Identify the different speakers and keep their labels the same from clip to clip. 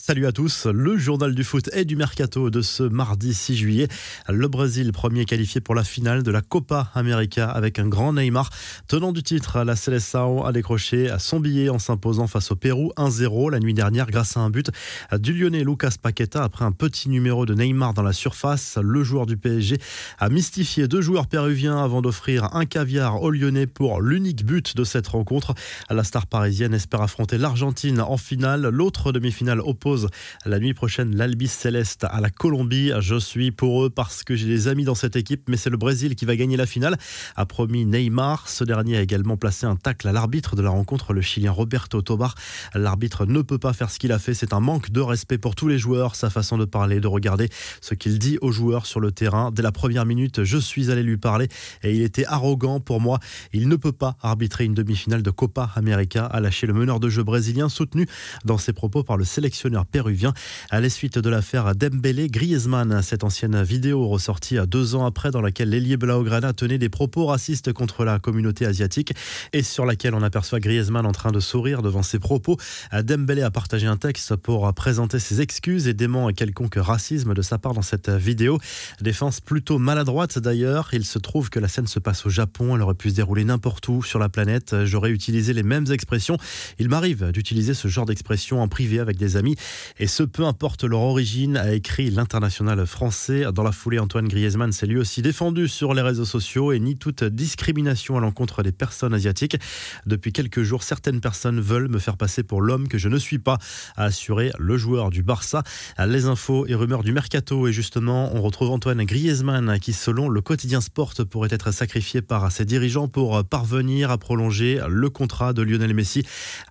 Speaker 1: Salut à tous, le journal du foot et du mercato de ce mardi 6 juillet. Le Brésil, premier qualifié pour la finale de la Copa América avec un grand Neymar. Tenant du titre, la Seleção a décroché son billet en s'imposant face au Pérou 1-0 la nuit dernière grâce à un but du Lyonnais Lucas Paqueta après un petit numéro de Neymar dans la surface. Le joueur du PSG a mystifié deux joueurs péruviens avant d'offrir un caviar au Lyonnais pour l'unique but de cette rencontre. La star parisienne espère affronter l'Argentine en finale. L'autre demi-finale la nuit prochaine l'Albis Céleste à la Colombie. Je suis pour eux parce que j'ai des amis dans cette équipe, mais c'est le Brésil qui va gagner la finale, a promis Neymar. Ce dernier a également placé un tacle à l'arbitre de la rencontre, le Chilien Roberto Tobar. L'arbitre ne peut pas faire ce qu'il a fait, c'est un manque de respect pour tous les joueurs, sa façon de parler, de regarder ce qu'il dit aux joueurs sur le terrain. Dès la première minute, je suis allé lui parler et il était arrogant pour moi. Il ne peut pas arbitrer une demi-finale de Copa América, a lâché le meneur de jeu brésilien, soutenu dans ses propos par le sélectionneur péruvien. À la suite de l'affaire Dembélé Griezmann, cette ancienne vidéo ressortie deux ans après dans laquelle l'ailier Blaugrana tenait des propos racistes contre la communauté asiatique et sur laquelle on aperçoit Griezmann en train de sourire devant ses propos. Dembélé a partagé un texte pour présenter ses excuses et dément quelconque racisme de sa part dans cette vidéo. Défense plutôt maladroite d'ailleurs. Il se trouve que la scène se passe au Japon. Elle aurait pu se dérouler n'importe où sur la planète. J'aurais utilisé les mêmes expressions. Il m'arrive d'utiliser ce genre d'expression en privé avec des amis. Et ce, peu importe leur origine, a écrit l'international français. Dans la foulée, Antoine Griezmann s'est lui aussi défendu sur les réseaux sociaux et nie toute discrimination à l'encontre des personnes asiatiques. Depuis quelques jours, certaines personnes veulent me faire passer pour l'homme que je ne suis pas, a assuré le joueur du Barça. Les infos et rumeurs du mercato. Et justement, on retrouve Antoine Griezmann qui, selon le quotidien Sport, pourrait être sacrifié par ses dirigeants pour parvenir à prolonger le contrat de Lionel Messi.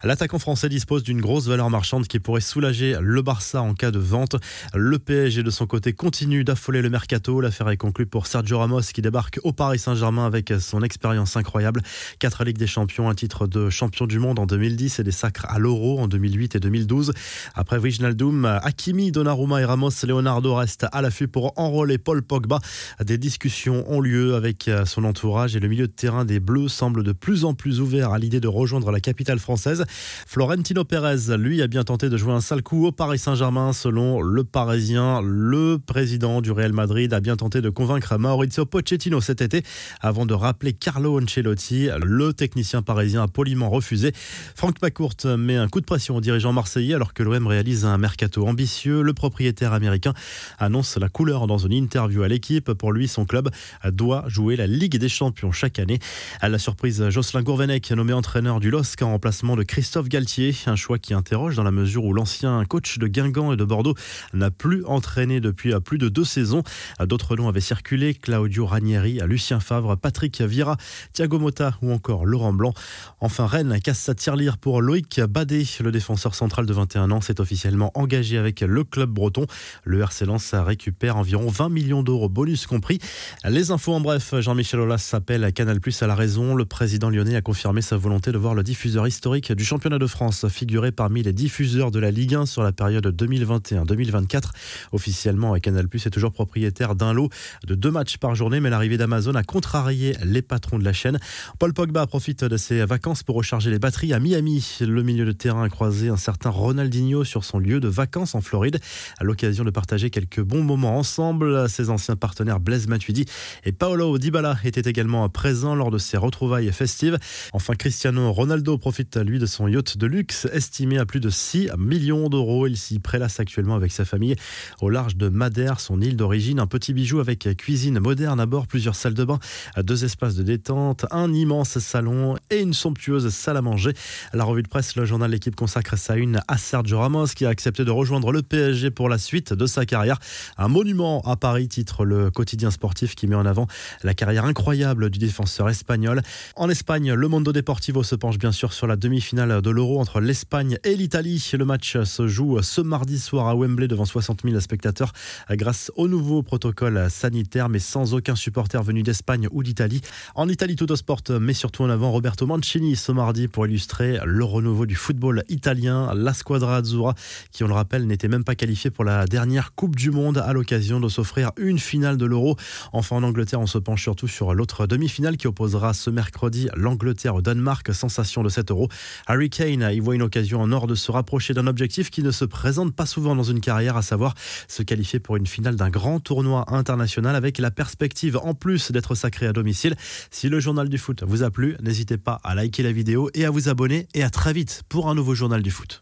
Speaker 1: L'attaquant français dispose d'une grosse valeur marchande qui pourrait soulager le Barça en cas de vente. Le PSG de son côté continue d'affoler le mercato. L'affaire est conclue pour Sergio Ramos qui débarque au Paris Saint-Germain avec son expérience incroyable. Quatre Ligues des Champions, un titre de champion du monde en 2010 et des sacres à l'Euro en 2008 et 2012. Après Wijnaldum, Hakimi, Donnarumma et Ramos, Leonardo reste à l'affût pour enrôler Paul Pogba. Des discussions ont lieu avec son entourage et le milieu de terrain des Bleus semble de plus en plus ouvert à l'idée de rejoindre la capitale française. Florentino Pérez, lui, a bien tenté de jouer un sale coup au Paris Saint-Germain. Selon le Parisien, le président du Real Madrid a bien tenté de convaincre Maurizio Pochettino cet été avant de rappeler Carlo Ancelotti. Le technicien parisien a poliment refusé. Franck McCourt met un coup de pression au dirigeant marseillais alors que l'OM réalise un mercato ambitieux. Le propriétaire américain annonce la couleur dans une interview à l'équipe. Pour lui, son club doit jouer la Ligue des Champions chaque année. À la surprise, Jocelyn Gourvenec, nommé entraîneur du LOSC en remplacement de Christophe Galtier. Un choix qui interroge dans la mesure où l'ancien coach de Guingamp et de Bordeaux n'a plus entraîné depuis plus de deux saisons. D'autres noms avaient circulé Claudio Ranieri, Lucien Favre, Patrick Vira, Thiago Motta ou encore Laurent Blanc. Enfin, Rennes casse sa tirelire pour Loïc Badé. Le défenseur central de 21 ans s'est officiellement engagé avec le club breton. Le RC Lens récupère environ 20 millions d'euros, bonus compris. Les infos en bref, Jean-Michel Aulas s'appelle à Canal Plus à la raison. Le président lyonnais a confirmé sa volonté de voir le diffuseur historique du championnat de France figurer parmi les diffuseurs de la Ligue 1 sur la période 2021-2024. Officiellement, Canal Plus est toujours propriétaire d'un lot de deux matchs par journée, mais l'arrivée d'Amazon a contrarié les patrons de la chaîne. Paul Pogba profite de ses vacances pour recharger les batteries à Miami. Le milieu de terrain a croisé un certain Ronaldinho sur son lieu de vacances en Floride, à l'occasion de partager quelques bons moments ensemble. Ses anciens partenaires Blaise Matuidi et Paolo Dybala étaient également présents lors de ces retrouvailles festives. Enfin, Cristiano Ronaldo profite lui de son yacht de luxe estimé à plus de 6 millions d'euros. Il s'y prélasse actuellement avec sa famille au large de Madère, son île d'origine. Un petit bijou avec cuisine moderne à bord, plusieurs salles de bain, deux espaces de détente, un immense salon et une somptueuse salle à manger. La revue de presse, le journal L'équipe consacre sa une à Sergio Ramos qui a accepté de rejoindre le PSG pour la suite de sa carrière. Un monument à Paris, titre le quotidien sportif qui met en avant la carrière incroyable du défenseur espagnol. En Espagne, le Mondo Deportivo se penche bien sûr sur la demi-finale de l'Euro entre l'Espagne et l'Italie. Le match se joue ce mardi soir à Wembley devant 60 000 spectateurs grâce au nouveau protocole sanitaire, mais sans aucun supporter venu d'Espagne ou d'Italie. En Italie, tout au sport met surtout en avant Roberto Mancini ce mardi pour illustrer le renouveau du football italien. La Squadra Azzurra, qui on le rappelle, n'était même pas qualifiée pour la dernière Coupe du Monde à l'occasion de s'offrir une finale de l'Euro. Enfin, en Angleterre, on se penche surtout sur l'autre demi-finale qui opposera ce mercredi l'Angleterre au Danemark. Sensation de cet Euro. Harry Kane y voit une occasion en or de se rapprocher d'un objectif qui ne se présente pas souvent dans une carrière, à savoir se qualifier pour une finale d'un grand tournoi international avec la perspective en plus d'être sacré à domicile. Si le journal du foot vous a plu, n'hésitez pas à liker la vidéo et à vous abonner et à très vite pour un nouveau journal du foot.